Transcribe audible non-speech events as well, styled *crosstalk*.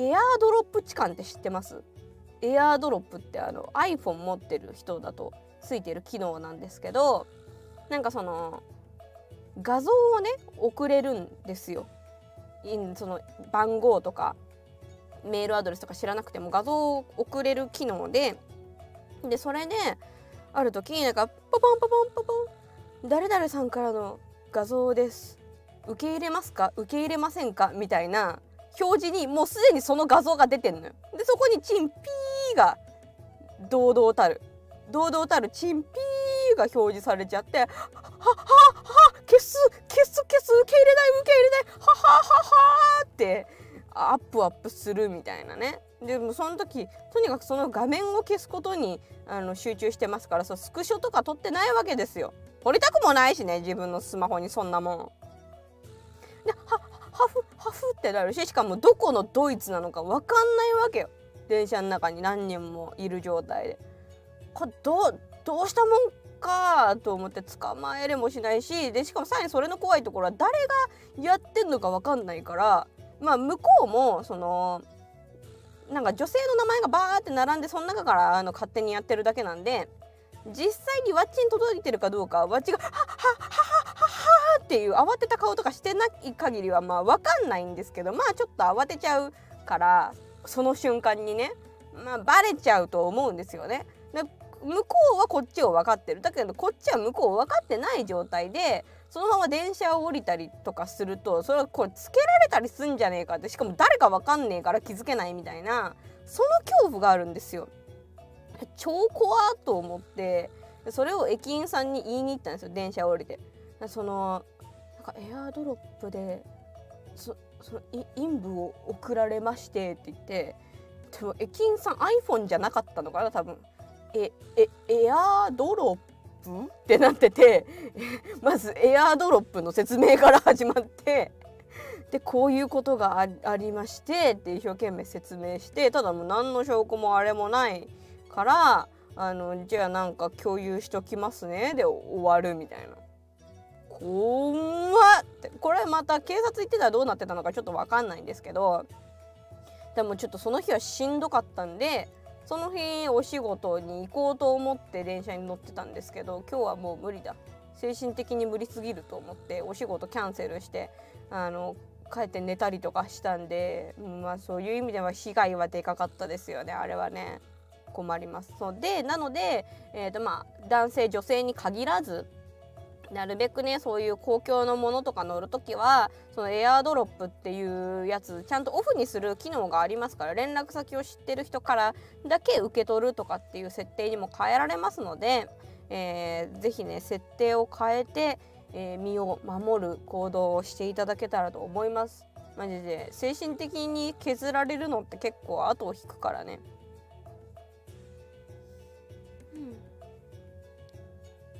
エアードロップ置換って知ってます？エアードロップってあの iPhone 持ってる人だとついてる機能なんですけどなんかその画像をね送れるんですよ。その番号とかメールアドレスとか知らなくても画像を送れる機能ででそれである時になんかポポンポポンポポン誰々さんからの画像です。受け入れますか？受け入れませんか？みたいな表示にもうすでにその画像が出てんのよ。でそこにチンピーが堂々たる堂々たるチンピーが表示されちゃってはははは消す消す消す受け入れない受け入れないははははってアップアップするみたいなねでもその時とにかくその画面を消すことにあの集中してますからそうスクショとか撮ってないわけですよ撮りたくもないしね自分のスマホにそんなもんではってなるししかもどこのドイツなのか分かんないわけよ。電車の中に何人もいる状態で。これどうどうしたもんかと思って捕まえれもしないしでしかもさらにそれの怖いところは誰がやってんのか分かんないからまあ向こうもそのなんか女性の名前がバーって並んでその中からあの勝手にやってるだけなんで実際にワッチに届いてるかどうかワッチが「はっはっはっ」ていう慌てた顔とかしてない限りはまあ分かんないんですけどまあちょっと慌てちゃうからその瞬間にねまあバレちゃうと思うんですよね。で向こうはこっちを分かってるだけどこっちは向こう分かってない状態でそのまま電車を降りたりとかするとそれはこれつけられたりすんじゃねえかってしかも誰か分かんねえから気づけないみたいなその恐怖があるんですよ。超怖と思ってそれを駅員さんに言いに行ったんですよ電車降りて。そのなんかエアドロップでそその陰部を送られましてって言ってでも駅員さん iPhone じゃなかったのかな多分ええエアードロップ？ってなってて *laughs* まずエアードロップの説明から始まってでこういうことがありましてって一生懸命説明してただもう何の証拠もあれもないからあのじゃあなんか共有しときますねで終わるみたいな。怖っっ。てこれまた警察行ってたらどうなってたのかちょっと分かんないんですけどでもちょっとその日はしんどかったんでその日お仕事に行こうと思って電車に乗ってたんですけど今日はもう無理だ。精神的に無理すぎると思ってお仕事キャンセルしてあの帰って寝たりとかしたんで、まあ、そういう意味では被害はでかかったですよね。あれはね。困ります。そう。でなので、えーとまあ、男性女性に限らずなるべくねそういう公共のものとか乗る時はそのエアードロップっていうやつちゃんとオフにする機能がありますから連絡先を知ってる人からだけ受け取るとかっていう設定にも変えられますので、えー、ぜひね設定を変えて、えー、身を守る行動をしていただけたらと思います。マジで精神的に削られるのって結構後を引くからね。うん